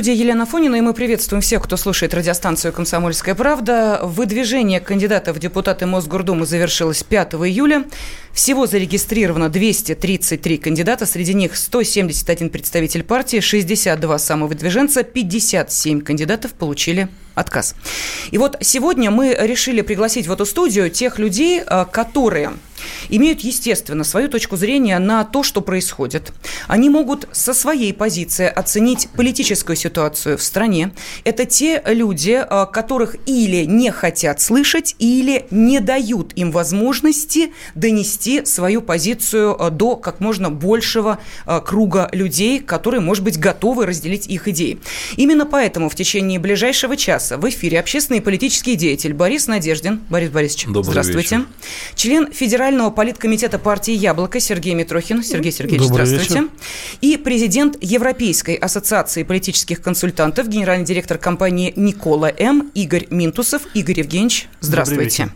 студии Елена Фонина, и мы приветствуем всех, кто слушает радиостанцию «Комсомольская правда». Выдвижение кандидата в депутаты Мосгордумы завершилось 5 июля. Всего зарегистрировано 233 кандидата, среди них 171 представитель партии, 62 самовыдвиженца, 57 кандидатов получили отказ. И вот сегодня мы решили пригласить в эту студию тех людей, э, которые имеют, естественно, свою точку зрения на то, что происходит. Они могут со своей позиции оценить политическую ситуацию в стране. Это те люди, э, которых или не хотят слышать, или не дают им возможности донести свою позицию э, до как можно большего круга людей, которые, может быть, готовы разделить их идеи. Именно поэтому в течение ближайшего часа в эфире общественный и политический деятель Борис Надеждин. Борис Борисович, Добрый здравствуйте. Вечер. Член Федерального политкомитета партии «Яблоко» Сергей Митрохин. Сергей Сергеевич, Добрый здравствуйте. Вечер. И президент Европейской ассоциации политических консультантов, генеральный директор компании «Никола М. Игорь Минтусов. Игорь Евгеньевич, здравствуйте.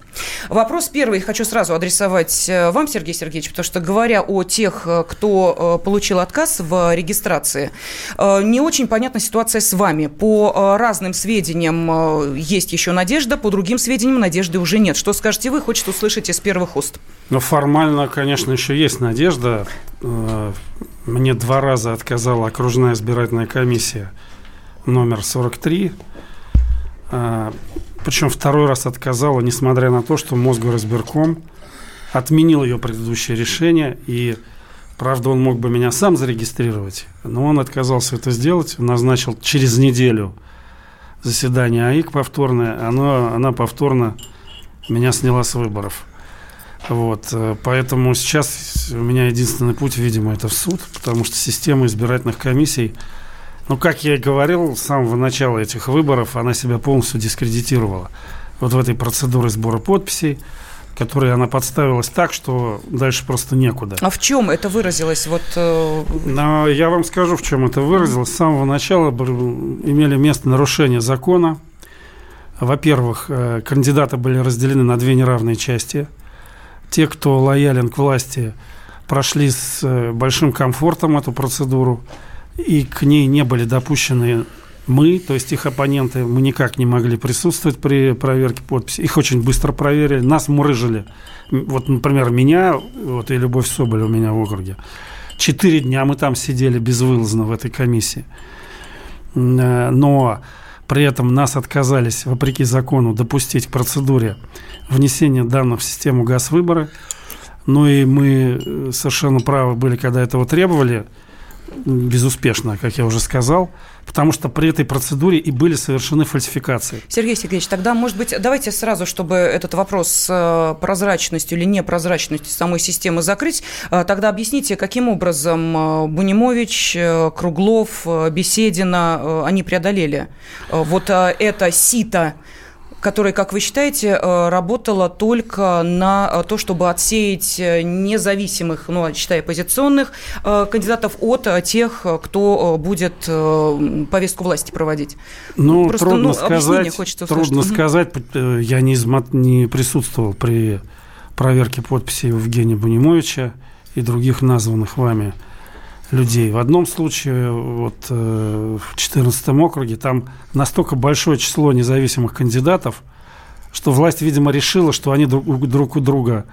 Вопрос первый хочу сразу адресовать э, вам, Сергей Сергеевич, потому что говоря о тех, э, кто э, получил отказ в регистрации, не очень понятна ситуация с вами. По разным сведениям Э, есть еще надежда, по другим сведениям надежды уже нет. Что скажете вы? Хочется услышать из первых уст. Ну, формально, конечно, еще есть надежда. Э, мне два раза отказала окружная избирательная комиссия номер 43. Э, Причем второй раз отказала, несмотря на то, что Мосгоризбирком отменил ее предыдущее решение. И, правда, он мог бы меня сам зарегистрировать, но он отказался это сделать. Назначил через неделю заседание АИК повторное, оно, она повторно меня сняла с выборов. Вот, э, поэтому сейчас у меня единственный путь, видимо, это в суд, потому что система избирательных комиссий, ну, как я и говорил с самого начала этих выборов, она себя полностью дискредитировала. Вот в этой процедуре сбора подписей, которые она подставилась так, что дальше просто некуда. А в чем это выразилось? Вот, э... Но я вам скажу, в чем это выразилось. С самого начала имели место нарушения закона. Во-первых, э, кандидаты были разделены на две неравные части. Те, кто лоялен к власти, прошли с э, большим комфортом эту процедуру, и к ней не были допущены мы, то есть их оппоненты, мы никак не могли присутствовать при проверке подписи. Их очень быстро проверили, нас мурыжили. Вот, например, меня, вот и Любовь Соболь у меня в округе. Четыре дня мы там сидели безвылазно в этой комиссии. Э, но при этом нас отказались, вопреки закону, допустить к процедуре внесения данных в систему газ-выборы. Ну и мы э, совершенно правы были, когда этого требовали – безуспешно, как я уже сказал, потому что при этой процедуре и были совершены фальсификации. Сергей Сергеевич, тогда, может быть, давайте сразу, чтобы этот вопрос с э, прозрачностью или непрозрачностью самой системы закрыть, э, тогда объясните, каким образом э, Бунимович, Круглов, Беседина, они преодолели вот это сито которая, как вы считаете, э, работала только на э, то, чтобы отсеять э, независимых, ну, считая оппозиционных кандидатов от тех, кто будет повестку власти проводить? Ну, Просто, трудно ну, сказать, хочется трудно сказать, я не, не присутствовал при проверке подписи Евгения Бунимовича и других названных вами людей. В одном случае, вот э, в 14 округе, там настолько большое число независимых кандидатов, что власть, видимо, решила, что они друг, друг у друга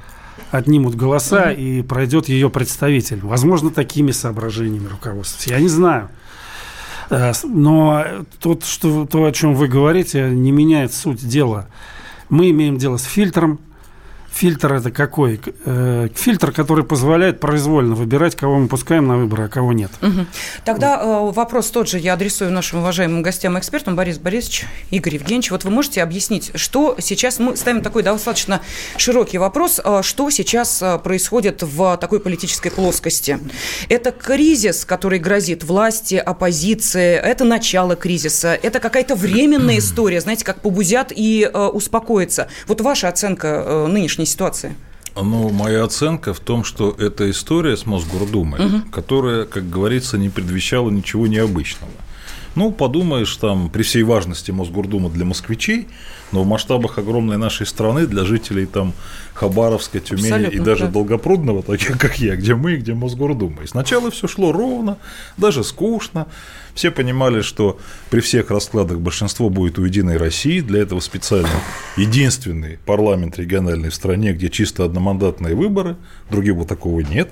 отнимут голоса mm-hmm. и пройдет ее представитель. Возможно, такими соображениями руководствуются. Я не знаю. Э, но тот, что, то, о чем вы говорите, не меняет суть дела. Мы имеем дело с фильтром, Фильтр это какой? Э, фильтр, который позволяет произвольно выбирать, кого мы пускаем на выборы, а кого нет. Угу. Тогда вот. вопрос тот же я адресую нашим уважаемым гостям и экспертам. Борис Борисович, Игорь Евгеньевич, вот вы можете объяснить, что сейчас, мы ставим такой достаточно широкий вопрос, э, что сейчас э, происходит в такой политической плоскости? Это кризис, который грозит власти, оппозиции, это начало кризиса, это какая-то временная история, знаете, как побузят и успокоятся. Вот ваша оценка нынешней нынешней ситуации? Ну, моя оценка в том, что это история с Мосгордумой, угу. которая, как говорится, не предвещала ничего необычного. Ну, подумаешь, там, при всей важности Мосгордума для москвичей, но в масштабах огромной нашей страны для жителей там Хабаровска, Тюмени Абсолютно, и даже да. Долгопрудного, таких как я, где мы, где Мосгордума. И сначала все шло ровно, даже скучно. Все понимали, что при всех раскладах большинство будет у Единой России. Для этого специально единственный парламент региональный в стране, где чисто одномандатные выборы, другого такого нет.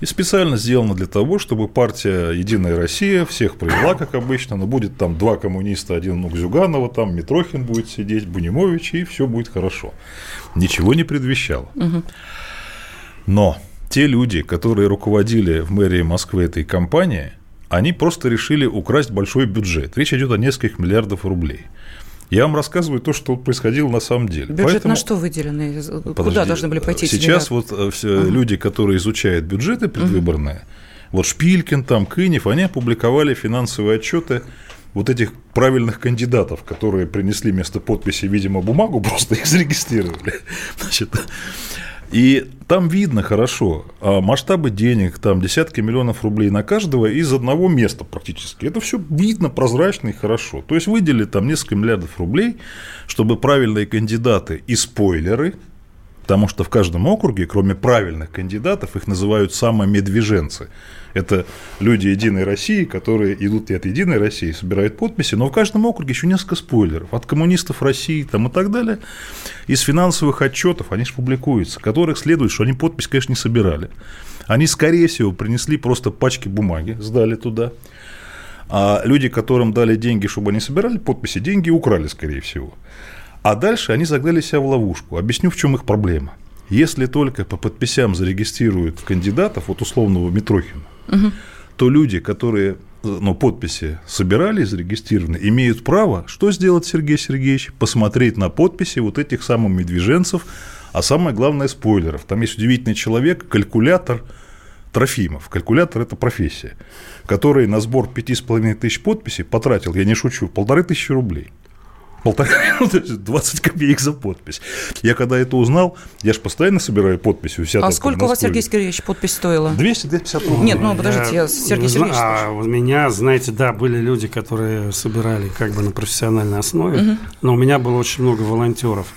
И специально сделано для того, чтобы партия «Единая Россия» всех привела, как обычно, но будет там два коммуниста, один внук Зюганова, там Митрохин будет сидеть, Бунимович, и все будет хорошо. Ничего не предвещало. Но те люди, которые руководили в мэрии Москвы этой компанией, они просто решили украсть большой бюджет. Речь идет о нескольких миллиардов рублей – я вам рассказываю то, что происходило на самом деле. Бюджет Поэтому... на что выделенный? Подожди, Куда должны были пойти? Сейчас вот э, все ага. люди, которые изучают бюджеты предвыборные, ага. вот Шпилькин, там, Кынев, они опубликовали финансовые отчеты вот этих правильных кандидатов, которые принесли вместо подписи, видимо, бумагу, просто их зарегистрировали. Значит, и там видно хорошо а масштабы денег, там десятки миллионов рублей на каждого из одного места практически. Это все видно прозрачно и хорошо. То есть выделили там несколько миллиардов рублей, чтобы правильные кандидаты и спойлеры, потому что в каждом округе, кроме правильных кандидатов, их называют самомедвиженцы – это люди Единой России, которые идут от Единой России, собирают подписи, но в каждом округе еще несколько спойлеров. От коммунистов России там, и так далее. Из финансовых отчетов они же публикуются, которых следует, что они подпись, конечно, не собирали. Они, скорее всего, принесли просто пачки бумаги, сдали туда. А люди, которым дали деньги, чтобы они собирали подписи, деньги украли, скорее всего. А дальше они загнали себя в ловушку. Объясню, в чем их проблема. Если только по подписям зарегистрируют кандидатов, вот условного Митрохина, угу. то люди, которые ну, подписи собирали, зарегистрированы, имеют право что сделать, Сергей Сергеевич? Посмотреть на подписи вот этих самых медвеженцев, а самое главное – спойлеров. Там есть удивительный человек, калькулятор Трофимов. Калькулятор – это профессия, который на сбор 5,5 тысяч подписей потратил, я не шучу, полторы тысячи рублей полтора минуты, 20 копеек за подпись. Я когда это узнал, я же постоянно собираю подписи у себя. А сколько у вас, Сергей Сергеевич, подпись стоила? 200-250 рублей. Нет, ну подождите, я, Сергей Сергеевич. А у меня, знаете, да, были люди, которые собирали как бы на профессиональной основе, угу. но у меня было очень много волонтеров,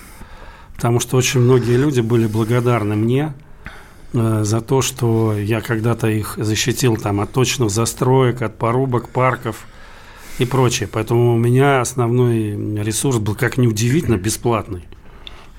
потому что очень многие люди были благодарны мне, э, за то, что я когда-то их защитил там от точных застроек, от порубок парков, и прочее. Поэтому у меня основной ресурс был, как неудивительно, бесплатный.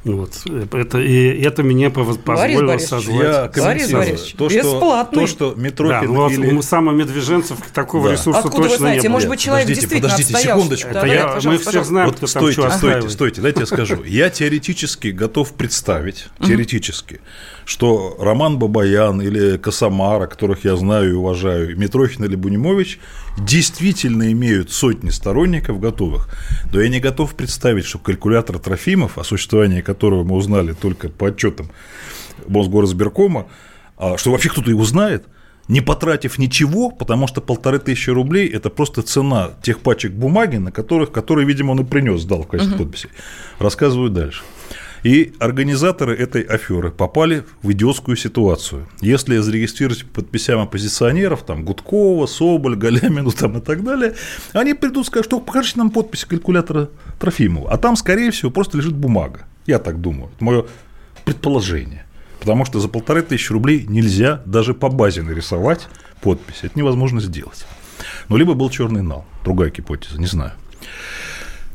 Вот. Это, и это мне позволило Борис созвать. Я Борис Борисович, то, бесплатный. То, что Митрохин да, или... Самого Медвеженцев такого да. ресурса Откуда точно вы знаете? не было. Может быть, человек подождите, действительно подождите, секундочку. Это да, я, пожалуйста, мы все знаем, вот кто стойте, там стойте, стойте, стойте, дайте я скажу. Я теоретически готов представить, теоретически, что Роман Бабаян или Косомара, которых я знаю и уважаю, Митрохин или Бунимович, действительно имеют сотни сторонников готовых. Но я не готов представить, что калькулятор Трофимов, о существовании которого мы узнали только по отчетам Мосгорсберкома, а что вообще кто-то его знает, не потратив ничего, потому что полторы тысячи рублей – это просто цена тех пачек бумаги, на которых, которые, видимо, он и принес, сдал в качестве uh-huh. подписи. Рассказываю дальше. И организаторы этой аферы попали в идиотскую ситуацию. Если зарегистрировать подписям оппозиционеров, там, Гудкова, Соболь, Галямину там, и так далее, они придут и скажут, что покажите нам подпись калькулятора Трофимова. А там, скорее всего, просто лежит бумага. Я так думаю. Это мое предположение. Потому что за полторы тысячи рублей нельзя даже по базе нарисовать подпись. Это невозможно сделать. Ну, либо был черный нал. Другая гипотеза, не знаю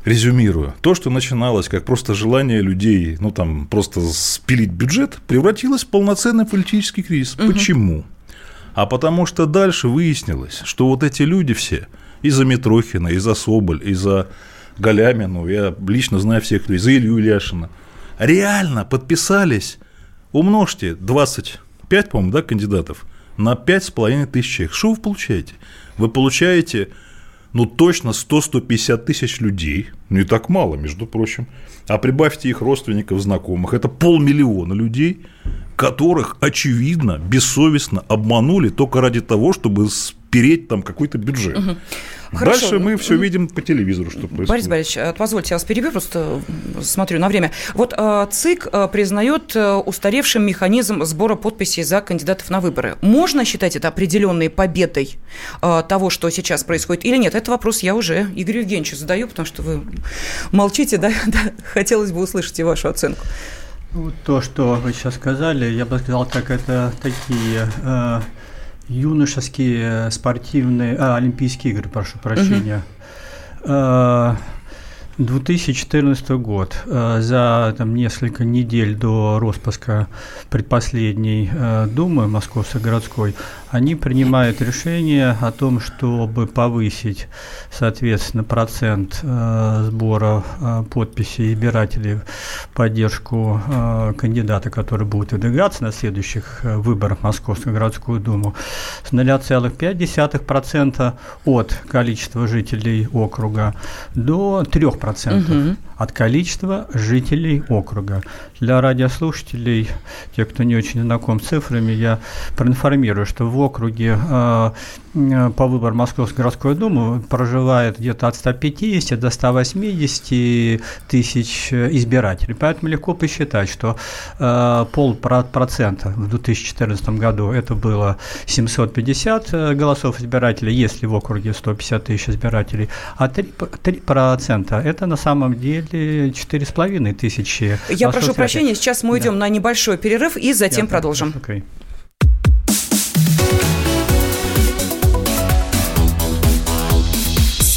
резюмирую, то, что начиналось как просто желание людей, ну там просто спилить бюджет, превратилось в полноценный политический кризис. Угу. Почему? А потому что дальше выяснилось, что вот эти люди все, из-за Митрохина, из-за Соболь, из-за Галямину, я лично знаю всех людей, из-за Илью Ильяшина, реально подписались, умножьте 25, по-моему, да, кандидатов, на 5,5 тысяч человек. Что вы получаете? Вы получаете ну, точно 100-150 тысяч людей, не так мало, между прочим, а прибавьте их родственников, знакомых, это полмиллиона людей, которых, очевидно, бессовестно обманули только ради того, чтобы спереть там какой-то бюджет. Угу. Хорошо. Дальше мы все видим по телевизору, что происходит. Борис Борисович, позвольте, я вас перебью, просто смотрю на время. Вот ЦИК признает устаревшим механизм сбора подписей за кандидатов на выборы. Можно считать это определенной победой того, что сейчас происходит, или нет? Это вопрос я уже Игорю Евгеньевичу задаю, потому что вы молчите, да? да? Хотелось бы услышать и вашу оценку. Ну, то, что вы сейчас сказали, я бы сказал, так это такие э, юношеские спортивные, а, Олимпийские игры, прошу прощения. Угу. Э, 2014 год. Э, за там, несколько недель до распуска предпоследней э, Думы Московской городской они принимают решение о том, чтобы повысить, соответственно, процент э, сбора подписей избирателей в поддержку кандидата, который будет выдвигаться на следующих выборах в Московскую городскую думу, с 0,5% от количества жителей округа до 3% угу. От количества жителей округа. Для радиослушателей, тех, кто не очень знаком с цифрами, я проинформирую, что в округе э, по выбору Московской городской думы проживает где-то от 150 до 180 тысяч избирателей. Поэтому легко посчитать, что э, полпроцента в 2014 году это было 750 э, голосов избирателей, если в округе 150 тысяч избирателей, а 3%, 3% это на самом деле 4,5 тысячи. Я прошу прощения, сейчас мы да. на небольшой перерыв и затем Я продолжим. Okay.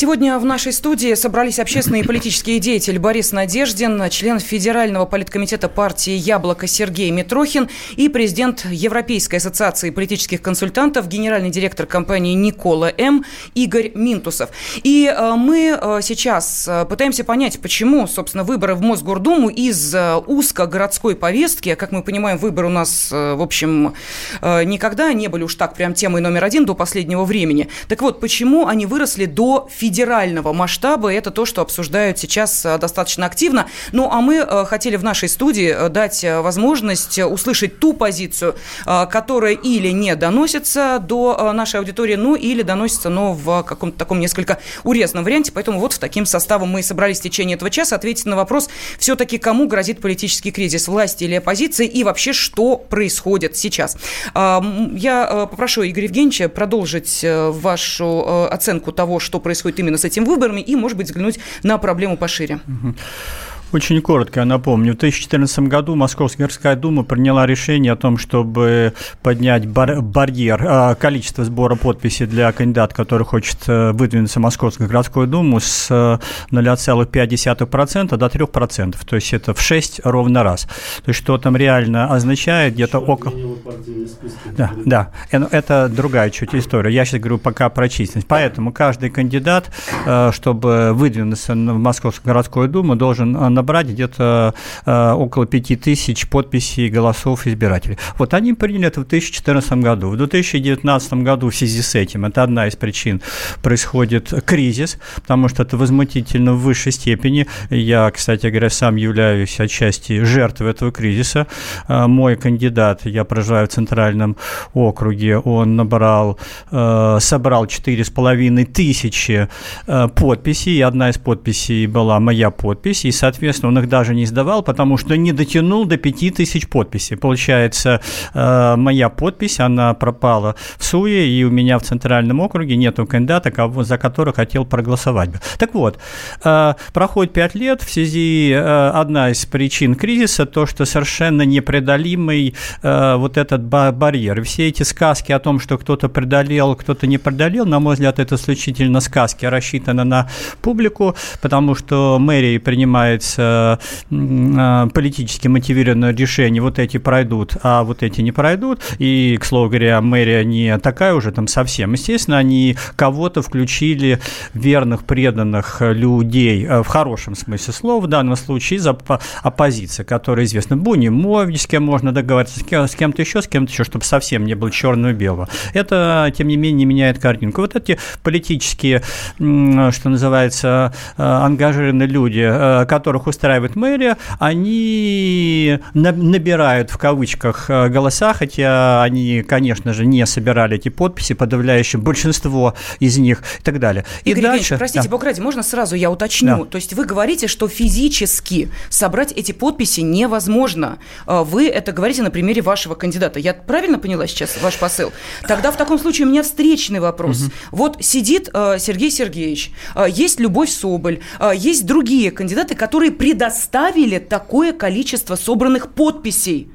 Сегодня в нашей студии собрались общественные и политические деятели Борис Надеждин, член Федерального политкомитета партии «Яблоко» Сергей Митрохин и президент Европейской ассоциации политических консультантов, генеральный директор компании «Никола М» Игорь Минтусов. И э, мы э, сейчас э, пытаемся понять, почему, собственно, выборы в Мосгордуму из узкогородской повестки, как мы понимаем, выборы у нас, в общем, никогда не были уж так прям темой номер один до последнего времени. Так вот, почему они выросли до федерального федерального масштаба. Это то, что обсуждают сейчас э, достаточно активно. Ну, а мы э, хотели в нашей студии э, дать возможность услышать ту позицию, которая или не доносится до нашей аудитории, ну, или доносится, но в каком-то таком несколько урезанном варианте. Поэтому вот в таким составом мы и собрались в течение этого часа ответить на вопрос, все-таки кому грозит политический кризис, власти или оппозиции, и вообще, что происходит сейчас. Я попрошу Игоря Евгеньевича продолжить вашу оценку того, что происходит именно с этими выборами и, может быть, взглянуть на проблему пошире. Очень коротко я напомню. В 2014 году Московская городская дума приняла решение о том, чтобы поднять бар барьер, э, количество сбора подписей для кандидата, который хочет э, выдвинуться в Московскую городскую думу с 0,5% до 3%. То есть это в 6 ровно раз. То есть что там реально означает где-то около... Да, да, это другая чуть история. Я сейчас говорю пока про численность. Поэтому каждый кандидат, э, чтобы выдвинуться в Московскую городскую думу, должен набрать где-то э, около 5000 подписей голосов избирателей. Вот они приняли это в 2014 году. В 2019 году в связи с этим, это одна из причин, происходит кризис, потому что это возмутительно в высшей степени. Я, кстати говоря, сам являюсь отчасти жертвой этого кризиса. Э, мой кандидат, я проживаю в Центральном округе, он набрал, э, собрал 4,5 тысячи подписей, и одна из подписей была моя подпись, и, соответственно, соответственно, он их даже не сдавал, потому что не дотянул до 5000 подписей. Получается, э, моя подпись, она пропала в СУЕ, и у меня в Центральном округе нету кандидата, кого, за которого хотел проголосовать. Так вот, э, проходит 5 лет, в связи э, одна из причин кризиса, то, что совершенно непреодолимый вот этот барьер. Все эти сказки о том, что кто-то преодолел, кто-то не преодолел, на мой взгляд, это исключительно сказки, рассчитаны на публику, потому что мэрия принимается политически мотивированное решение, вот эти пройдут, а вот эти не пройдут. И, к слову говоря, мэрия не такая уже там совсем. Естественно, они кого-то включили верных, преданных людей, в хорошем смысле слова, в данном случае из оппозиции, которая известна. Бунимович, с кем можно договориться, с кем-то еще, с кем-то еще, чтобы совсем не было черного-белого. Это, тем не менее, меняет картинку. Вот эти политические, что называется, э, ангажированные люди, э, которых устраивает мэрия, они набирают в кавычках э, голоса, хотя они, конечно же, не собирали эти подписи, подавляющее большинство из них и так далее. И Игорь дальше... простите, да. Бог ради, можно сразу я уточню? Да. То есть вы говорите, что физически собрать эти подписи невозможно. Вы это говорите на примере вашего кандидата. Я правильно поняла сейчас ваш посыл? Тогда в таком случае у меня встречный вопрос. Угу. Вот сидит э, Сергей Сергеевич, э, есть Любовь Соболь, э, есть другие кандидаты, которые предоставили такое количество собранных подписей.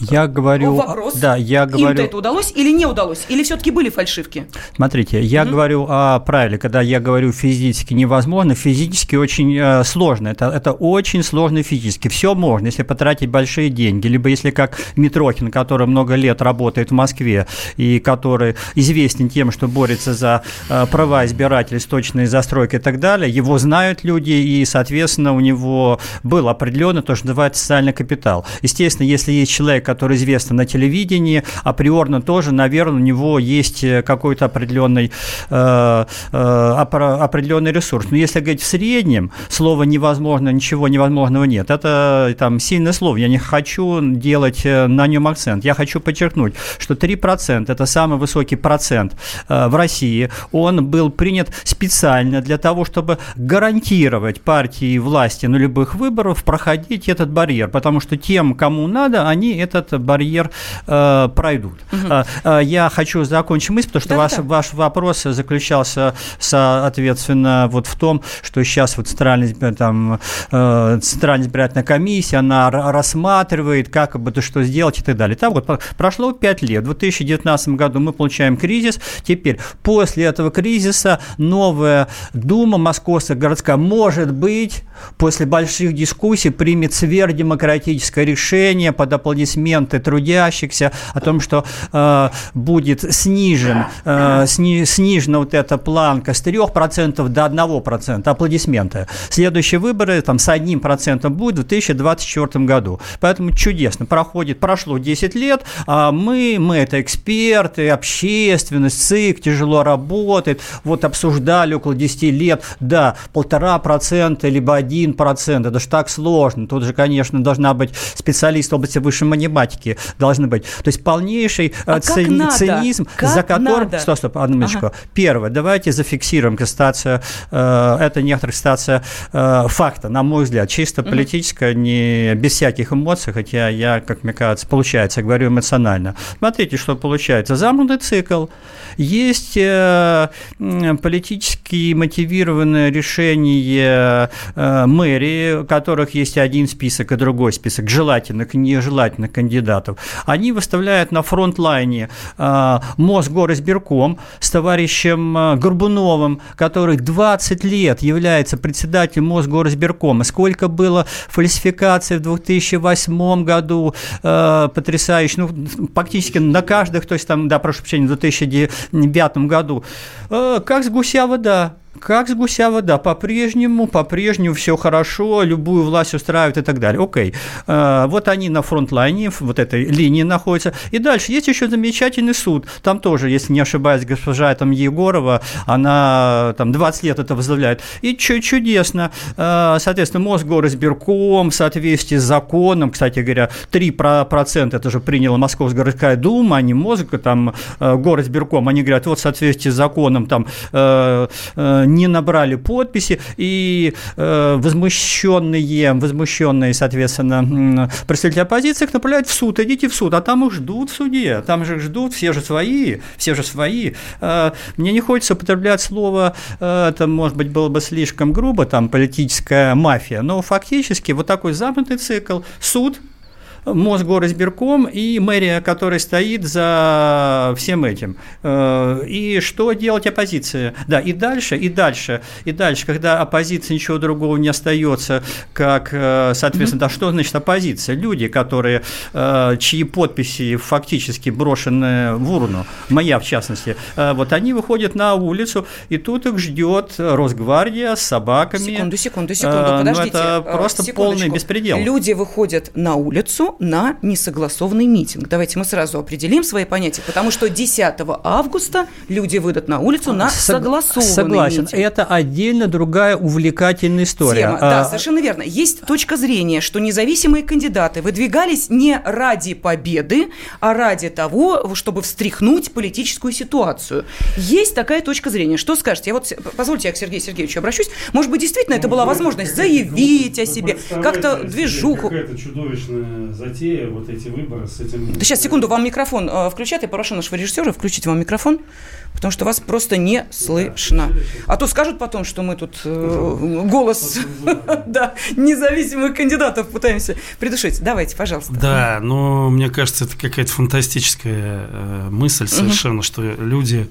Я говорю... Вопрос. Да, я говорю... Им-то это удалось или не удалось? Или все-таки были фальшивки? Смотрите, я угу. говорю о правиле. Когда я говорю физически невозможно, физически очень э, сложно. Это, это очень сложно физически. Все можно, если потратить большие деньги. Либо если как Митрохин, который много лет работает в Москве и который известен тем, что борется за э, права избирателей с точной застройкой и так далее, его знают люди, и, соответственно, у него был определенный то, что называется социальный капитал. Естественно, если есть человек, который известен на телевидении, априорно тоже, наверное, у него есть э, какой-то определенный, э, э, определенный ресурс. Но если говорить в среднем, слово невозможно, ничего невозможного нет. Это там сильное слово. Я не хочу делать э, на нем акцент. Я хочу подчеркнуть, что 3% это самый высокий процент э, в России. Он был принят специально для того, чтобы гарантировать партии власти на любых выборах проходить этот барьер, потому что тем, кому надо, они этот барьер э, пройдут. Угу. Э, я хочу закончить мысль, потому что да, ваш, да. ваш вопрос заключался, соответственно, вот в том, что сейчас вот Центральная, там, э, Центральная избирательная комиссия, она рассматривает, как бы то что сделать и так далее. Там вот прошло 5 лет. В 2019 году мы получаем кризис. Теперь, после этого кризиса, новая Дума Московская городская, может быть, после больших дискуссий примет сверхдемократическое решение под аплодисменты трудящихся о том, что э, будет снижен, э, сни, снижена вот эта планка с 3% до 1%. Аплодисменты. Следующие выборы там с 1% будет в 2024 году. Поэтому чудесно. Проходит, прошло 10 лет, а мы, мы это эксперты, общественность, ЦИК тяжело работает, вот обсуждали около 10 лет, да, полтора процента, либо один процент, это же так сложно, тут же, конечно, должна быть специалист в области высшей математики, должны быть, то есть полнейший а цин, цинизм, как за которым... Надо? Стоп, стоп, одну минуточку. Ага. Первое, давайте зафиксируем констатацию, э, это некоторая констатация э, факта, на мой взгляд, чисто угу. политическая, не без всяких эмоций, хотя я, как мне кажется, получается, я говорю эмоционально. Смотрите, что получается. Замкнутый цикл. Есть э, политически мотивированное решение э, мэрии, у которых есть один список и другой список желательных и нежелательных кандидатов. Они выставляют на фронтлайне э, Мосгоризбирком с товарищем э, Горбуновым, который 20 лет является председателем Мосгоризбиркома. Сколько было фальсификаций в 2008 году, э, потрясающе, ну, практически на каждых, то есть там, да, прошу прощения, в 2009 году, э, как с гуся вода как с гуся вода, по-прежнему, по-прежнему все хорошо, любую власть устраивает и так далее. Окей, э, вот они на фронтлайне, вот этой линии находятся. И дальше есть еще замечательный суд. Там тоже, если не ошибаюсь, госпожа там Егорова, она там 20 лет это возглавляет. И чудесно. Э, соответственно, Мосгоризбирком в соответствии с законом, кстати говоря, 3% это же приняла Московская городская дума, а не мозг, там, э, горосбирком, они говорят, вот в соответствии с законом там не набрали подписи, и э, возмущенные, возмущенные, соответственно, представители оппозиции их направляют в суд, идите в суд, а там их ждут в суде, там же ждут, все же свои, все же свои. Э, мне не хочется употреблять слово, э, это, может быть, было бы слишком грубо, там, политическая мафия, но фактически вот такой замкнутый цикл, суд, Мосгоризбирком и мэрия, которая стоит за всем этим. Э, и что делать оппозиция? Да, и дальше, и дальше, и дальше, когда оппозиция ничего другого не остается, как, э, соответственно, mm-hmm. да что значит оппозиция? Люди, которые, э, чьи подписи фактически брошены в урну, моя в частности, вот они выходят на улицу, и тут их ждет Росгвардия с собаками. Секунду, секунду, секунду, подождите. Ну, это просто полный беспредел. Люди выходят на улицу на несогласованный митинг. Давайте мы сразу определим свои понятия, потому что 10 августа люди выйдут на улицу на согласованный Согласен. митинг. Это отдельно другая увлекательная история. Тема. А... Да, совершенно верно. Есть точка зрения, что независимые кандидаты выдвигались не ради победы, а ради того, чтобы встряхнуть политическую ситуацию. Есть такая точка зрения. Что скажете? Я вот, позвольте, я к Сергею Сергеевичу обращусь. Может быть, действительно, это была возможность заявить о себе, как-то движуху. Какая-то чудовищная затея, вот эти выборы с этим... Да сейчас, секунду, вам микрофон э, включат. Я попрошу нашего режиссера включить вам микрофон, потому что вас просто не слышно. А то скажут потом, что мы тут э, голос да, независимых кандидатов пытаемся придушить. Давайте, пожалуйста. Да, но мне кажется, это какая-то фантастическая э, мысль совершенно, что люди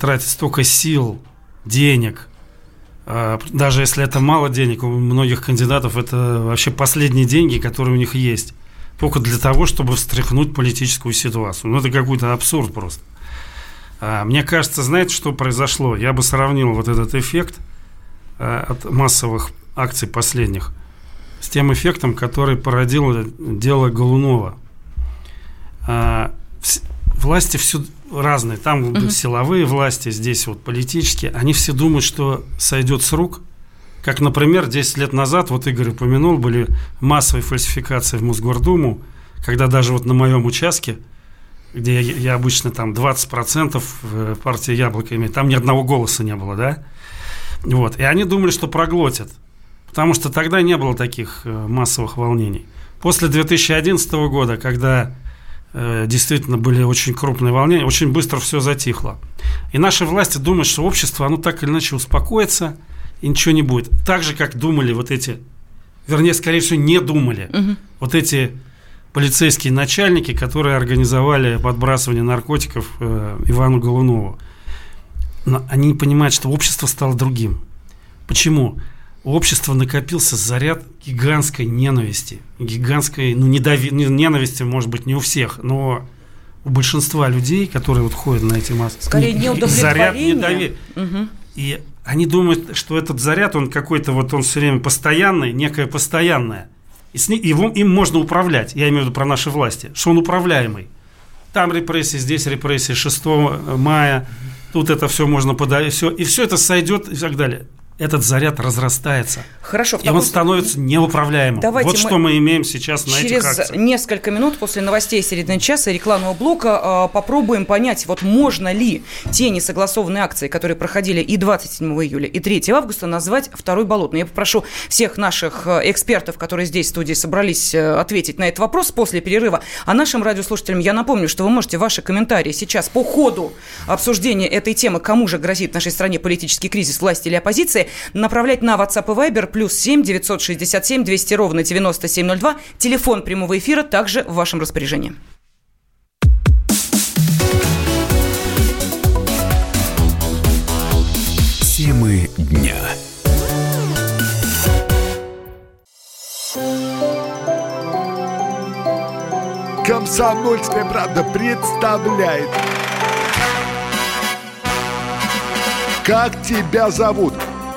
тратят столько сил, денег, даже если это мало денег, у многих кандидатов это вообще последние деньги, которые у них есть. Только для того, чтобы встряхнуть политическую ситуацию. Ну, это какой-то абсурд просто. А, мне кажется, знаете, что произошло? Я бы сравнил вот этот эффект а, от массовых акций последних с тем эффектом, который породило дело Голунова. Власти всю, разные. Там угу. силовые власти, здесь вот политические. Они все думают, что сойдет с рук. Как, например, 10 лет назад, вот Игорь упомянул, были массовые фальсификации в Мосгордуму, когда даже вот на моем участке, где я, я обычно там 20% в партии Яблоко имеет, там ни одного голоса не было, да? Вот. И они думали, что проглотят. Потому что тогда не было таких э, массовых волнений. После 2011 года, когда Э, действительно были очень крупные волнения, очень быстро все затихло. И наши власти думают, что общество, оно так или иначе успокоится, и ничего не будет. Так же, как думали вот эти, вернее, скорее всего, не думали, угу. вот эти полицейские начальники, которые организовали подбрасывание наркотиков э, Ивану Голунову. Но они не понимают, что общество стало другим. Почему? У общества накопился заряд гигантской ненависти. Гигантской, ну, недови, ненависти, может быть, не у всех, но у большинства людей, которые вот ходят на эти массы. Скорее, не заряд недоверия. Угу. И они думают, что этот заряд, он какой-то вот, он все время постоянный, некое постоянное. И с ним, его, им можно управлять, я имею в виду про наши власти, что он управляемый. Там репрессии, здесь репрессии, 6 мая, тут это все можно подать, все, и все это сойдет и так далее этот заряд разрастается. Хорошо. И он становится неуправляемым. Давайте вот мы что мы имеем сейчас на через этих акциях. Несколько минут после новостей середины часа и рекламного блока э, попробуем понять, вот можно ли те несогласованные акции, которые проходили и 27 июля, и 3 августа, назвать второй болотной. Я попрошу всех наших э, экспертов, которые здесь в студии собрались э, ответить на этот вопрос после перерыва. А нашим радиослушателям я напомню, что вы можете ваши комментарии сейчас по ходу обсуждения этой темы, кому же грозит нашей стране политический кризис власти или оппозиции, направлять на WhatsApp и Viber плюс 7 967 200 ровно 9702. Телефон прямого эфира также в вашем распоряжении. Темы дня. Комсомольская правда представляет Как тебя зовут?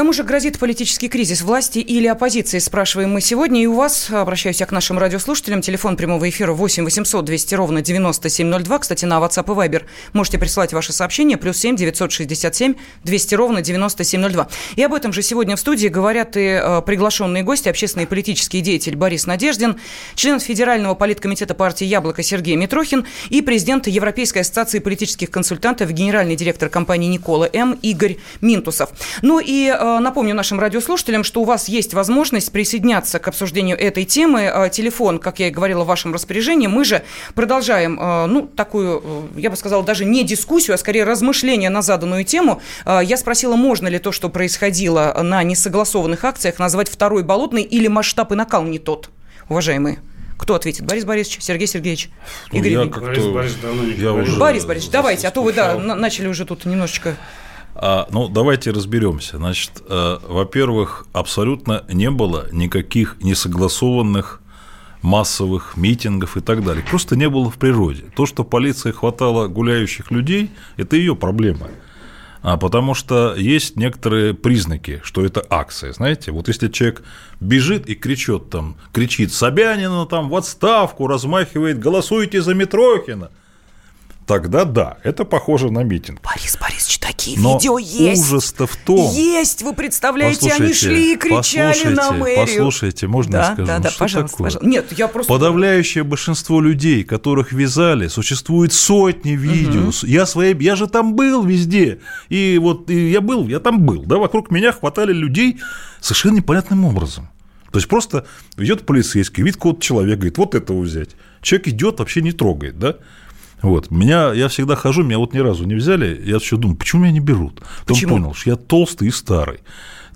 Кому же грозит политический кризис, власти или оппозиции, спрашиваем мы сегодня. И у вас, обращаюсь я к нашим радиослушателям, телефон прямого эфира 8 800 200 ровно 9702. Кстати, на WhatsApp и Viber можете присылать ваши сообщения. Плюс 7 967 200 ровно 9702. И об этом же сегодня в студии говорят и э, приглашенные гости, общественный и политический деятель Борис Надеждин, член Федерального политкомитета партии «Яблоко» Сергей Митрохин и президент Европейской ассоциации политических консультантов, генеральный директор компании «Никола М» Игорь Минтусов. Ну и э, напомню нашим радиослушателям, что у вас есть возможность присоединяться к обсуждению этой темы. Э, телефон, как я и говорила, в вашем распоряжении. Мы же продолжаем, э, ну, такую, я бы сказала, даже не дискуссию, а скорее размышления на заданную тему. Я спросила, можно ли то, что происходило на несогласованных акциях, назвать второй болотный или масштаб и накал не тот, уважаемые? Кто ответит? Борис Борисович, Сергей Сергеевич, ну, Игорь я Борис Борисович давно не я уже Борис Борисович, давайте, а то вы, да, начали уже тут немножечко... А, ну, давайте разберемся. Значит, э, во-первых, абсолютно не было никаких несогласованных массовых митингов и так далее. Просто не было в природе. То, что полиции хватало гуляющих людей, это ее проблема. А потому что есть некоторые признаки, что это акция. Знаете, вот если человек бежит и кричит там, кричит Собянина там в отставку, размахивает, голосуйте за Митрохина, тогда да, это похоже на митинг. Борис Борисович, такие Но видео есть. ужас-то в том... Есть, вы представляете, они шли и кричали на мэрию. Послушайте, можно да, я скажу? Да, да, что пожалуйста, такое? пожалуйста. Нет, я просто... Подавляющее большинство людей, которых вязали, существует сотни видео. Угу. Я, свои, я же там был везде. И вот и я был, я там был. Да, вокруг меня хватали людей совершенно непонятным образом. То есть просто идет полицейский, видит какого-то человека, говорит, вот этого взять. Человек идет, вообще не трогает, да? Вот. Меня, я всегда хожу, меня вот ни разу не взяли, я все думаю, почему меня не берут? Потом Почему? понял, что я толстый и старый.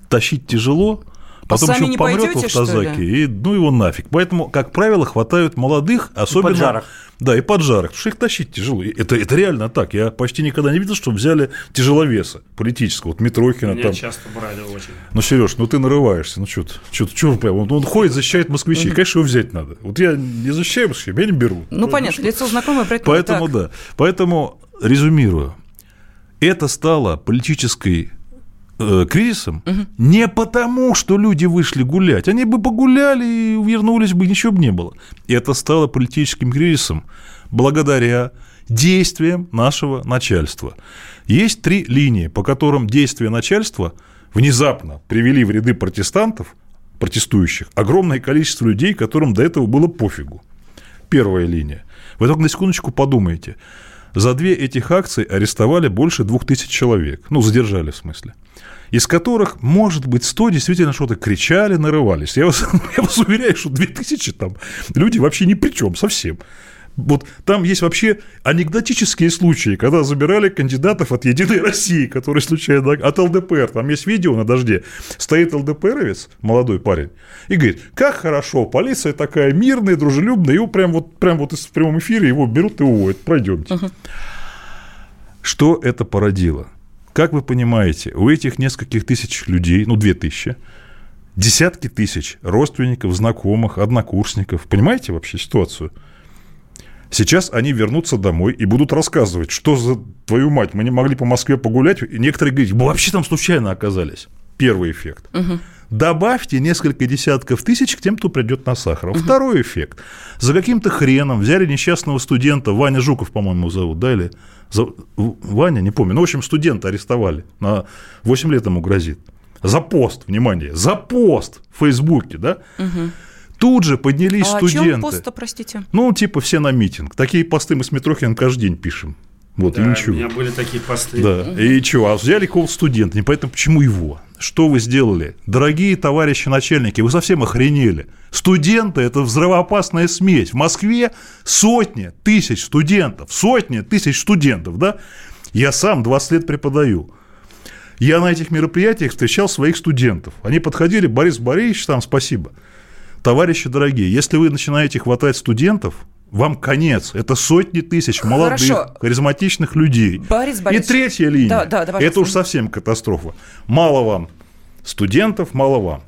Тащить тяжело, потом сами еще помрет в пойдете, что автозаке, и ну его нафиг. Поэтому, как правило, хватают молодых, особенно... поджарых. Да, и поджарых, потому что их тащить тяжело. И Это, это реально так. Я почти никогда не видел, что взяли тяжеловеса политического. Вот Митрохина Меня там. часто брали очень. Ну, Сереж, ну ты нарываешься, ну что ты, что ты, что он, он ходит, защищает москвичей, конечно, его взять надо. Вот я не защищаю москвичей, меня не беру. Ну, понятно, лицо знакомое, поэтому, Поэтому так. да. Поэтому резюмирую. Это стало политической э, кризисом не потому, что люди вышли гулять. Они бы погуляли и вернулись бы, ничего бы не было. Это стало политическим кризисом благодаря действиям нашего начальства. Есть три линии, по которым действия начальства внезапно привели в ряды протестантов, протестующих, огромное количество людей, которым до этого было пофигу. Первая линия. Вы только на секундочку подумайте. За две этих акции арестовали больше двух тысяч человек. Ну, задержали в смысле. Из которых, может быть, 100 действительно что-то кричали, нарывались. Я вас, я вас уверяю, что 2000 там люди вообще ни при чем совсем. Вот там есть вообще анекдотические случаи, когда забирали кандидатов от «Единой России», которые случайно от ЛДПР. Там есть видео на дожде. Стоит ЛДПРовец, молодой парень, и говорит, как хорошо, полиция такая мирная, дружелюбная, его прям вот, прям вот в прямом эфире его берут и уводят, пройдемте. Что это породило? Как вы понимаете, у этих нескольких тысяч людей, ну, две тысячи, десятки тысяч родственников, знакомых, однокурсников. Понимаете вообще ситуацию? Сейчас они вернутся домой и будут рассказывать, что за твою мать, мы не могли по Москве погулять. И некоторые говорят, мы вообще там случайно оказались. Первый эффект. Добавьте несколько десятков тысяч к тем, кто придет на Сахаров. Второй эффект. За каким-то хреном взяли несчастного студента, Ваня Жуков, по-моему, зовут, да, или за- Ваня, не помню. Ну, в общем, студента арестовали. На 8 лет ему грозит. За пост, внимание, за пост в Фейсбуке, да? Тут же поднялись А о чем студенты. пост простите? Ну, типа все на митинг. Такие посты мы с Митрохиным каждый день пишем. Вот, и Да, у ничего. меня были такие посты. Да, и что, а взяли какого-то студента, непонятно, почему его. Что вы сделали? Дорогие товарищи начальники, вы совсем охренели. Студенты – это взрывоопасная смесь. В Москве сотни тысяч студентов, сотни тысяч студентов, да? Я сам 20 лет преподаю. Я на этих мероприятиях встречал своих студентов. Они подходили, Борис Борисович, там спасибо. Товарищи дорогие, если вы начинаете хватать студентов, вам конец. Это сотни тысяч молодых, Хорошо. харизматичных людей. Борис И третья линия. Да, да, да, пожалуйста. это уж совсем катастрофа. Мало вам студентов, мало вам.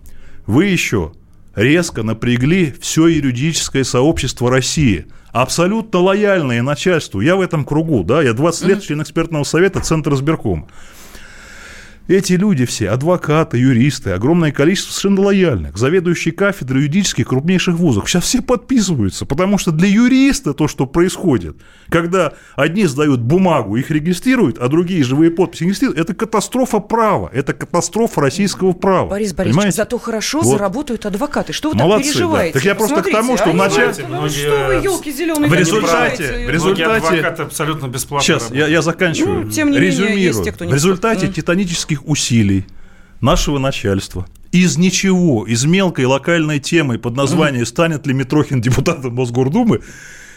Вы еще резко напрягли все юридическое сообщество России. Абсолютно лояльное начальству. Я в этом кругу, да, я 20 лет член экспертного совета Центра избиркома. Эти люди все, адвокаты, юристы, огромное количество совершенно лояльных, заведующие кафедры юридических крупнейших вузов, сейчас все подписываются, потому что для юриста то, что происходит, когда одни сдают бумагу, их регистрируют, а другие живые подписи регистрируют, это катастрофа права, это катастрофа российского права. Борис Борисович, Понимаете? зато хорошо Вот. заработают адвокаты. Что вы Молодцы, так переживаете? да. Так я просто к тому, что Посмотрите, вначале- ну что вы, елки зеленые, В результате- в результате- адвокаты абсолютно бесплатно Сейчас, я, я заканчиваю. Ну, тем не менее, Резюмирую. есть те, кто не В результате Мгм. Титанических усилий нашего начальства из ничего, из мелкой локальной темы под названием «Станет ли Митрохин депутатом Мосгордумы?»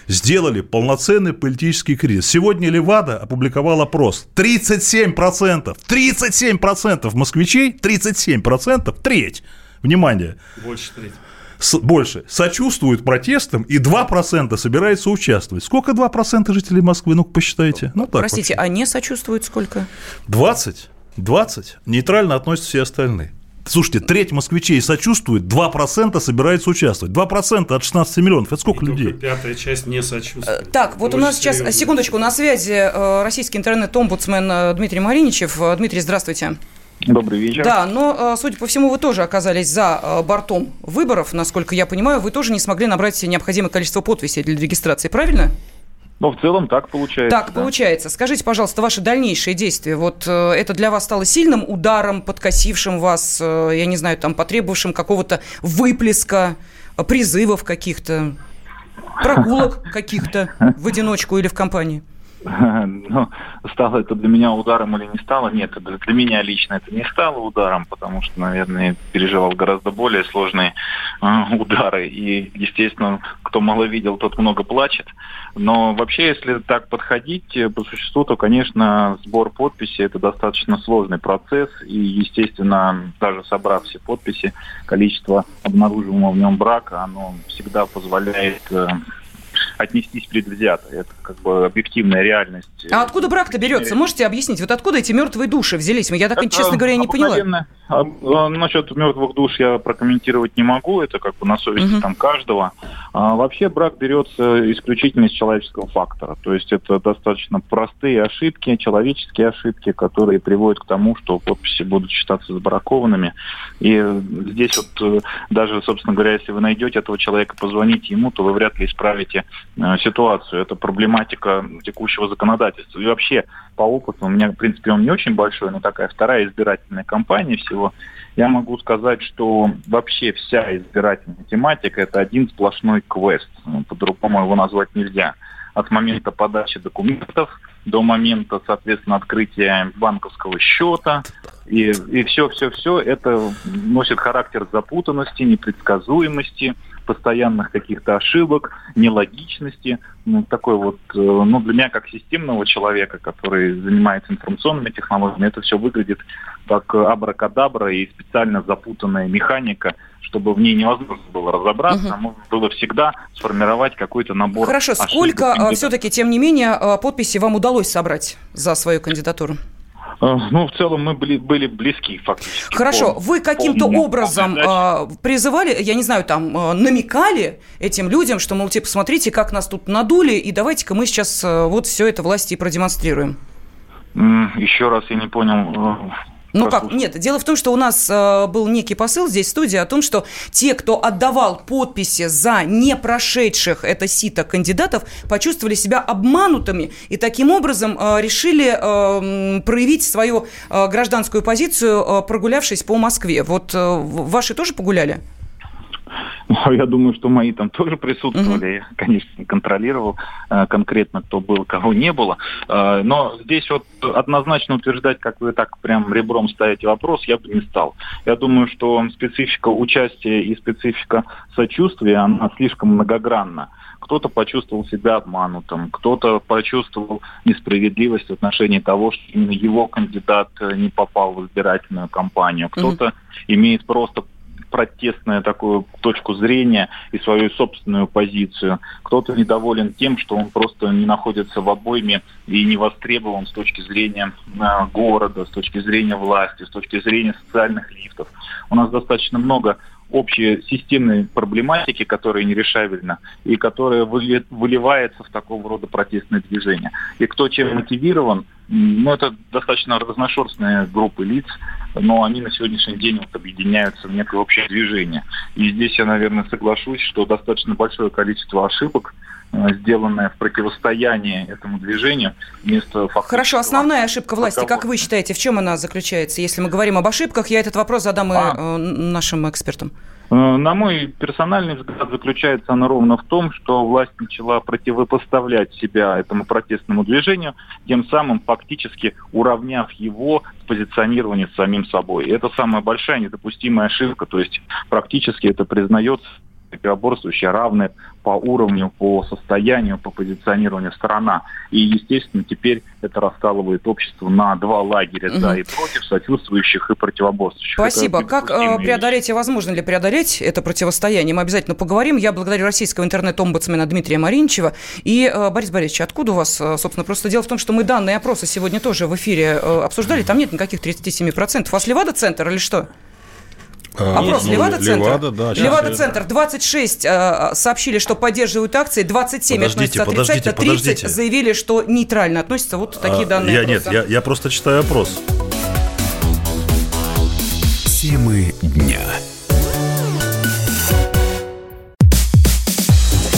сделали полноценный политический кризис. Сегодня Левада опубликовал опрос. 37%, 37% москвичей, 37%, треть, внимание, Больше трети. с- больше сочувствуют протестам и 2% собираются участвовать. Сколько 2% жителей Москвы? Ну-ка посчитайте. Ну, так Простите, вообще. а не сочувствуют сколько? 20, 20 нейтрально относятся все остальные. Слушайте, треть москвичей сочувствует, 2% собираются участвовать. 2% от 16 миллионов. Это сколько И людей? пятая часть не сочувствует. Так, вот Это у нас очень сейчас, серьезно. секундочку, на связи э, российский интернет-омбудсмен э, Дмитрий Мариничев. Э, Дмитрий, здравствуйте. Добрый вечер. Да, но, э, судя по всему, вы тоже оказались за э, бортом выборов, насколько я понимаю. Вы тоже не смогли набрать необходимое количество подписей для регистрации, правильно? Ну, в целом так получается. Так, да. получается. Скажите, пожалуйста, ваши дальнейшие действия. Вот э, это для вас стало сильным ударом, подкосившим вас, э, я не знаю, там, потребовавшим какого-то выплеска, э, призывов каких-то, прогулок каких-то в одиночку или в компании? Ну, стало это для меня ударом или не стало? Нет, для меня лично это не стало ударом, потому что, наверное, переживал гораздо более сложные э, удары. И, естественно, кто мало видел, тот много плачет. Но вообще, если так подходить э, по существу, то, конечно, сбор подписей это достаточно сложный процесс. И, естественно, даже собрав все подписи, количество обнаруживаемого в нем брака, оно всегда позволяет э, отнестись предвзято. Это как бы объективная реальность. А откуда брак-то берется? Можете объяснить? Вот откуда эти мертвые души взялись? Я так, Это честно говоря, не поняла. А, а, Насчет мертвых душ я прокомментировать не могу, это как бы на совести Мгм. там каждого. А вообще брак берется исключительно из человеческого фактора. То есть это достаточно простые ошибки, человеческие ошибки, которые приводят к тому, что подписи будут считаться забракованными. И здесь вот э, даже, собственно говоря, если вы найдете этого человека, позвоните ему, то вы вряд ли исправите ситуацию. Это проблематика текущего законодательства. И вообще, по опыту, у меня, в принципе, он не очень большой, но такая вторая избирательная кампания всего, я могу сказать, что вообще вся избирательная тематика – это один сплошной квест. По-другому его назвать нельзя. От момента подачи документов до момента, соответственно, открытия банковского счета. И, и все-все-все это носит характер запутанности, непредсказуемости, постоянных каких-то ошибок, нелогичности. Ну, такой вот, э, ну, для меня как системного человека, который занимается информационными технологиями, это все выглядит как абракадабра и специально запутанная механика, чтобы в ней невозможно было разобраться, Мгм. можно было всегда сформировать какой-то набор Хорошо, сколько кандидатов. все-таки, тем не менее, э, подписей вам удалось собрать за свою кандидатуру? Э, Ну, в целом мы были, были близки фактически. Хорошо, по- вы каким-то образом э, призывали, я не знаю, там, э, намекали этим людям, что, мол, типа, смотрите, как нас тут надули, и давайте-ка мы сейчас э, вот все это власти и продемонстрируем. Еще раз я не понял. Ну как? Нет, дело в том, что у нас э, был некий посыл здесь в студии о том, что те, кто отдавал подписи за не прошедших это сито кандидатов, почувствовали себя обманутыми и таким образом э, решили э, проявить свою э, гражданскую позицию, э, прогулявшись по Москве. Вот э, ваши тоже погуляли? Ну, Я думаю, что мои там тоже присутствовали. Я, конечно, не контролировал э, конкретно, кто был, кого не было. Э, но здесь вот однозначно утверждать, как вы так прям ребром ставите вопрос, я бы не стал. Я думаю, что специфика участия и специфика сочувствия, она слишком многогранна. Кто-то почувствовал себя обманутым, кто-то почувствовал несправедливость в отношении того, что именно его кандидат э, не попал в избирательную кампанию. Кто-то имеет просто протестную такую точку зрения и свою собственную позицию. Кто-то недоволен тем, что он просто не находится в обойме и не востребован с точки зрения э, города, с точки зрения власти, с точки зрения социальных лифтов. У нас достаточно много общей системной проблематики, которая нерешабельна и которая выли- выливается в такого рода протестные движения. И кто чем мотивирован, ну, это достаточно разношерстные группы лиц, но они на сегодняшний день вот объединяются в некое общее движение. И здесь я, наверное, соглашусь, что достаточно большое количество ошибок сделанное в противостоянии этому движению вместо фактического... Хорошо, основная ошибка власти, как вы считаете, в чем она заключается? Если мы говорим об ошибках, я этот вопрос задам а. и э, нашим экспертам. Э, на мой персональный взгляд, заключается она ровно в том, что власть начала противопоставлять себя этому протестному движению, тем самым фактически уравняв его с позиционированием самим собой. И это самая большая недопустимая ошибка, то есть практически это признается противоборствующие равны по уровню, по состоянию, по позиционированию страна. И, естественно, теперь это раскалывает общество на два лагеря, угу. да, и против сочувствующих, и противоборствующих. Спасибо. Как э, преодолеть и возможно ли преодолеть это противостояние? Мы обязательно поговорим. Я благодарю российского интернет-омбудсмена Дмитрия Маринчева. И, э, Борис Борисович, откуда у вас, э, собственно, просто дело в том, что мы данные опроса сегодня тоже в эфире обсуждали, там нет никаких 37%. У вас Левада-центр или что? Опрос ну, Левада-центр. Левада, да, Левада-центр. 26 э, сообщили, что поддерживают акции, 27 подождите, относятся отрицательно, 30 подождите. заявили, что нейтрально относятся. Вот такие а, данные я, Нет, я, я просто читаю опрос. Темы дня.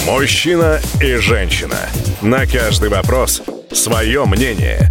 Мужчина и женщина. На каждый вопрос свое мнение –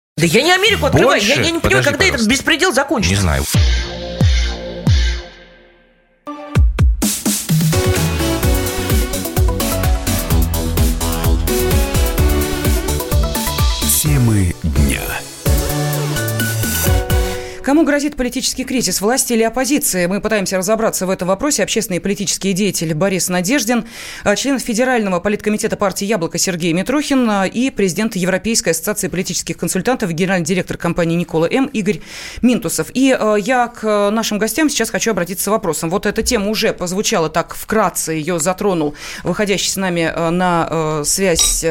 Да я не Америку открываю. Больше? Я, я не понимаю, Подожди, когда пожалуйста. этот беспредел закончится. Не знаю. Кому грозит политический кризис, власти или оппозиции? Мы пытаемся разобраться в этом вопросе. Общественный и политический деятель Борис Надеждин, а, член Федерального политкомитета партии «Яблоко» Сергей Митрохин а, и президент Европейской ассоциации политических консультантов, генеральный директор компании «Никола М» Игорь Минтусов. И а, я к нашим гостям сейчас хочу обратиться с вопросом. Вот эта тема уже позвучала так вкратце, ее затронул выходящий с нами на связь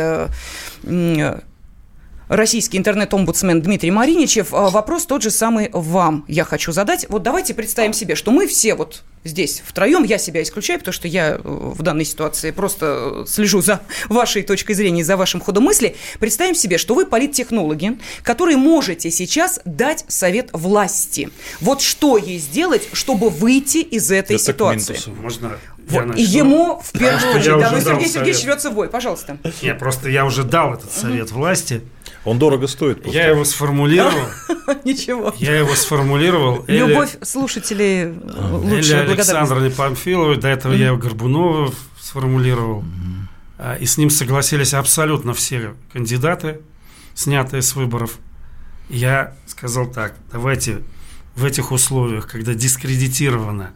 российский интернет-омбудсмен Дмитрий Мариничев. А, вопрос тот же самый вам я хочу задать. Вот давайте представим себе, что мы все вот здесь втроем, я себя исключаю, потому что я э, в данной ситуации просто слежу за вашей точкой зрения, за вашим ходом мысли. Представим себе, что вы политтехнологи, которые можете сейчас дать совет власти. Вот что ей сделать, чтобы выйти из этой Это ситуации? Можно вот. И ему в первую очередь, да, Сергей Сергеевич рвется в бой, пожалуйста. Нет, просто я уже дал этот совет власти. Он дорого стоит. Просто. Я его сформулировал. Ничего. Я его сформулировал. Любовь слушателей лучше Или Александра Памфилова, до этого я его Горбунова сформулировал. А, и с ним согласились абсолютно все кандидаты, снятые с выборов. Я сказал так, давайте в этих условиях, когда дискредитирована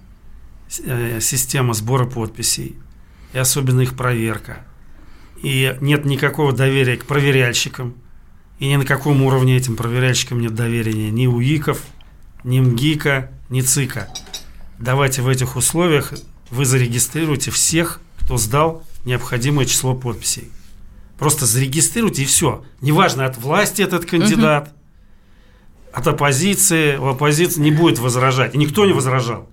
э, система сбора подписей, и особенно их проверка, и нет никакого доверия к проверяльщикам, и ни на каком уровне этим проверяльщикам нет доверия ни у ИКов, ни МГИКа, ни ЦИКа. Давайте в этих условиях вы зарегистрируете всех, кто сдал необходимое число подписей. Просто зарегистрируйте и все. Неважно, от власти этот кандидат, угу. от оппозиции, у оппозиции не будет возражать. И никто не возражал.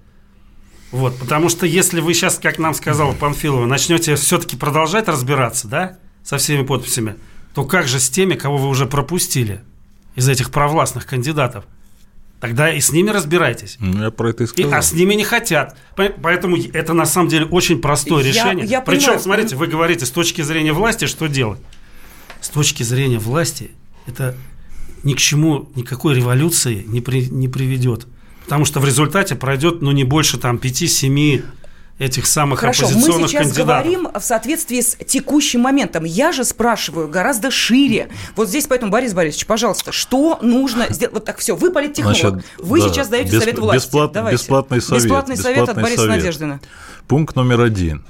Вот, потому что если вы сейчас, как нам сказал Панфилова, начнете все-таки продолжать разбираться, да, со всеми подписями, то как же с теми, кого вы уже пропустили из этих провластных кандидатов? Тогда и с ними разбирайтесь. Ну, я про это и сказал. И, а с ними не хотят. Поэтому это на самом деле очень простое решение. Я, я Причем, понимаю. смотрите, вы говорите, с точки зрения власти, что делать? С точки зрения власти, это ни к чему, никакой революции не, при, не приведет. Потому что в результате пройдет, ну, не больше там 5-7 этих самых Хорошо, оппозиционных мы сейчас кандидатов. говорим в соответствии с текущим моментом. Я же спрашиваю гораздо шире. Вот здесь поэтому, Борис Борисович, пожалуйста, что нужно сделать? Вот так все, вы политтехнолог, Значит, вы да, сейчас даете бесп... совет власти. Бесплат... Давайте. Бесплатный совет. Бесплатный совет бесплатный от Бориса совет. Надеждина. Пункт номер один.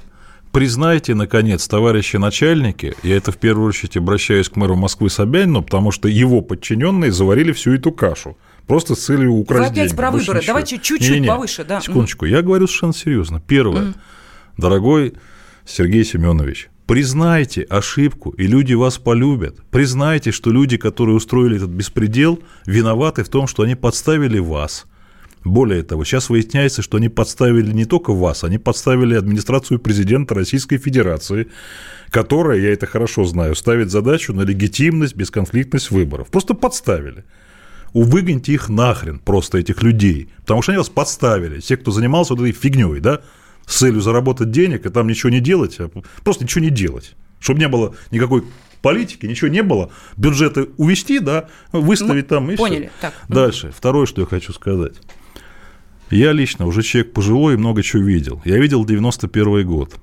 Признайте, наконец, товарищи начальники, я это в первую очередь обращаюсь к мэру Москвы Собянину, потому что его подчиненные заварили всю эту кашу. Просто с целью украсть Вы опять деньги. про выборы. ничего. Давайте чуть-чуть Не-не-не. повыше, да. Секундочку. Я говорю совершенно серьезно. Первое. Дорогой Сергей Семенович, признайте ошибку, и люди вас полюбят. Признайте, что люди, которые устроили этот беспредел, виноваты в том, что они подставили вас. Более того, сейчас выясняется, что они подставили не только вас, они подставили администрацию президента Российской Федерации, которая, я это хорошо знаю, ставит задачу на легитимность, бесконфликтность выборов. Просто подставили. Выгоните их нахрен, просто этих людей. Потому что они вас подставили. Те, кто занимался вот этой фигней, да, с целью заработать денег и там ничего не делать, а просто ничего не делать. Чтобы не было никакой политики, ничего не было, бюджеты увести, да, выставить там и поняли. всё. Так. Дальше. Второе, что я хочу сказать. Я лично уже человек пожилой и много чего видел. Я видел 91 год,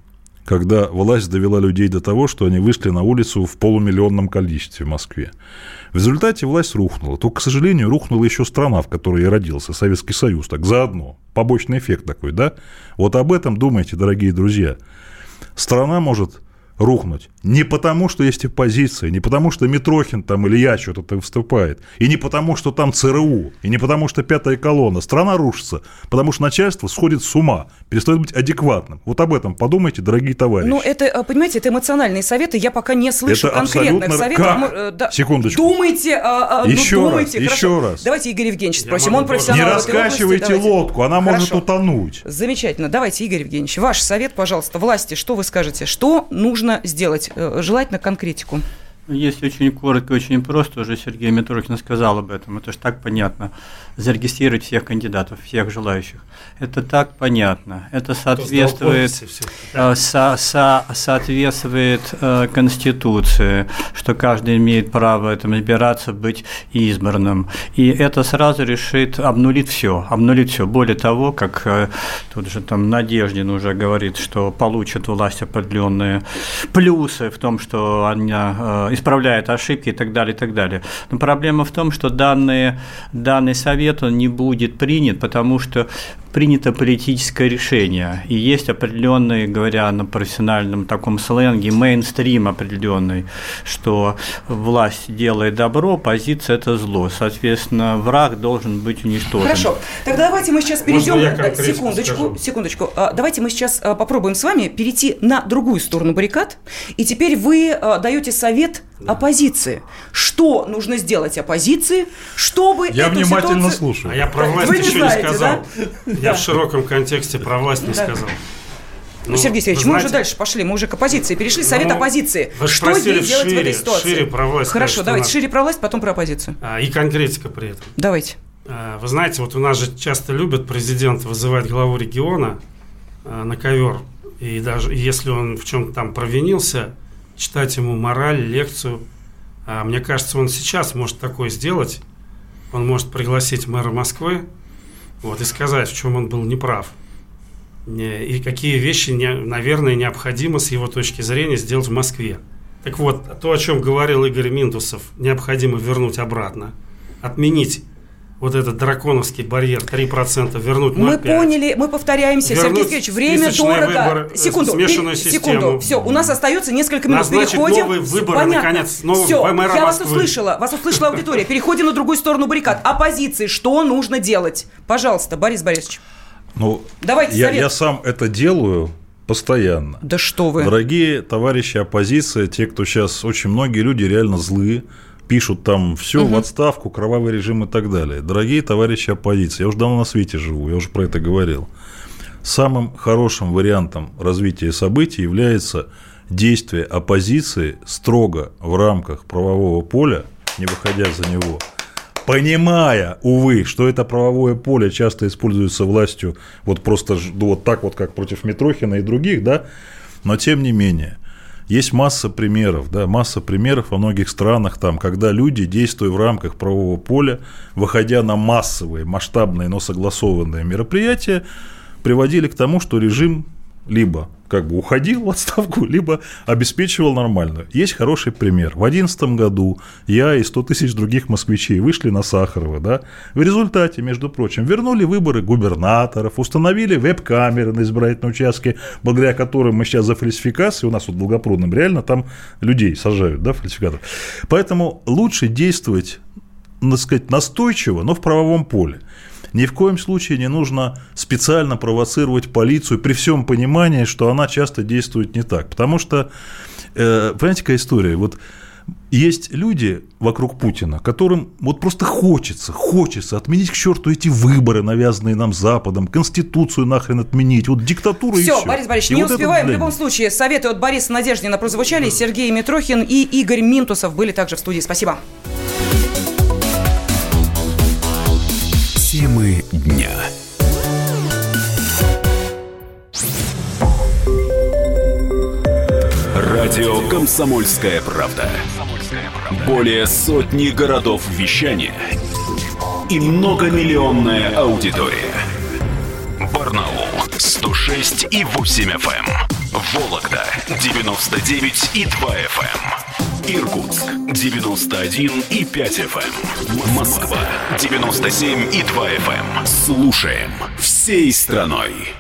когда власть довела людей до того, что они вышли на улицу в полумиллионном количестве в Москве. В результате власть рухнула. Только, к сожалению, рухнула еще страна, в которой я родился, Советский Союз, так заодно. Побочный эффект такой, да? Вот об этом думайте, дорогие друзья. Страна может рухнуть не потому, что есть оппозиция, не потому, что Митрохин там или я что-то там выступает, и не потому, что там ЦРУ, и не потому, что пятая колонна. Страна рушится, потому что начальство сходит с ума, перестает быть адекватным. Вот об этом подумайте, дорогие товарищи. Ну, это, э, понимаете, это эмоциональные советы. Я пока не слышу Это конкретных советов. Как? Мы, э, да, Секундочку. Думайте, а, а, ну, Еще раз, думайте. еще хорошо. раз. Давайте Игорь Евгеньевич спросим. Он профессионал не области. раскачивайте лодку, она может Хорошо. утонуть. Замечательно. Давайте, Игорь Евгеньевич, ваш совет, пожалуйста, власти, что вы скажете? Что нужно сделать? Э, Желательно конкретику. Если очень коротко, очень просто, уже Сергей Митрохин сказал об этом, это же так понятно. Зарегистрировать всех кандидатов, всех желающих. Это так понятно. Это соответствует, э, со- со- соответствует э, Конституции, что каждый имеет право этом избираться, быть избранным. И это сразу решит, обнулит все, обнулит все. Более того, как э, тут же там Надеждин уже говорит, что получит власть определенные плюсы в том, что она э, исправляет ошибки и так далее, и так далее. Но проблема в том, что данные, данный совет он не будет принят, потому что принято политическое решение. И есть определенный, говоря на профессиональном таком сленге, мейнстрим определенный, что власть делает добро, позиция – это зло. Соответственно, враг должен быть уничтожен. Хорошо. Тогда давайте мы сейчас перейдем. конкретику секундочку, скажу? секундочку. А, Давайте мы сейчас а, попробуем с вами перейти на другую сторону баррикад. И теперь вы а, даете совет оппозиции. Что нужно сделать оппозиции, чтобы Я эту внимательно ситуацию- слушаю. А я про Вы власть не еще знаете, не сказал. да? Я в широком контексте про власть не Да. сказал. Ну, Сергей Сергеевич, мы уже дальше пошли, мы уже к оппозиции перешли. Совет Ну, оппозиции. вы что ей делать в этой ситуации? шире про власть Хорошо, давайте шире про власть, потом про оппозицию. а, И конкретика при этом. Давайте. А, Вы знаете, вот у нас же часто любят президент вызывать главу региона а, на ковер. И даже если он в чем-то там провинился, читать ему мораль, лекцию. А Мне кажется, он сейчас может такое сделать. Он может пригласить мэра Москвы вот, и сказать, в чем он был неправ. Не- И какие вещи, наверное, необходимо с его точки зрения сделать в Москве. Так вот, то, о чем говорил Игорь Минтусов, необходимо вернуть обратно. Отменить вот этот драконовский барьер 3%, вернуть 0,5%. Мы поняли, мы повторяемся. Вернуть Сергей Сергеевич, время дорого. выборы, э, секунду, смешанную систему. секунду. Все, у нас остается несколько минут. Назначить Переходим. новые выборы, Понятно. наконец, нового Все, я вас Москвы. услышала. Вас услышала аудитория. Переходим на другую сторону баррикад. Оппозиции, что нужно делать? Пожалуйста, Борис Борисович. Ну, Давайте я, совет. я сам это делаю постоянно. Да что вы. Дорогие товарищи оппозиция, те, кто сейчас, очень многие люди реально злые, пишут там все в отставку, кровавый режим и так далее. Дорогие товарищи оппозиции, я уже давно на свете живу, я уже про это говорил. Самым хорошим вариантом развития событий является действие оппозиции строго в рамках правового поля, не выходя за него, понимая, увы, что это правовое поле часто используется властью вот просто вот так вот, как против Митрохина и других, да, но тем не менее, есть масса примеров, да, масса примеров во многих странах, там, когда люди, действуя в рамках правового поля, выходя на массовые, масштабные, но согласованные мероприятия, приводили к тому, что режим либо как бы уходил в отставку, либо обеспечивал нормальную. Есть хороший пример. В 2011 году я и 100 тысяч других москвичей вышли на Сахарова. Да? В результате, между прочим, вернули выборы губернаторов, установили веб-камеры на избирательном участке, благодаря которым мы сейчас за фальсификации, у нас вот в реально там людей сажают, да, фальсификаторов. Поэтому лучше действовать так сказать, настойчиво, но в правовом поле. Ни в коем случае не нужно специально провоцировать полицию при всем понимании, что она часто действует не так. Потому что, э, понимаете, какая история? Вот есть люди вокруг Путина, которым вот просто хочется, хочется отменить к черту эти выборы, навязанные нам Западом, Конституцию нахрен отменить, вот диктатуру все, и все. Борис Борисович, и не вот успеваем. В любом случае, советы от Бориса Надеждина прозвучали. Сергей Митрохин и Игорь Минтусов были также в студии. Спасибо. Темы дня. Радио «Комсомольская правда». Более сотни городов вещания и многомиллионная аудитория. Барнаул 106 и 8 FM. Эм. Вологда 99 и 2 FM. Эм. Иркутск 91 и 5 FM. Эм. Москва 97 и 2 FM. Слушаем всей страной.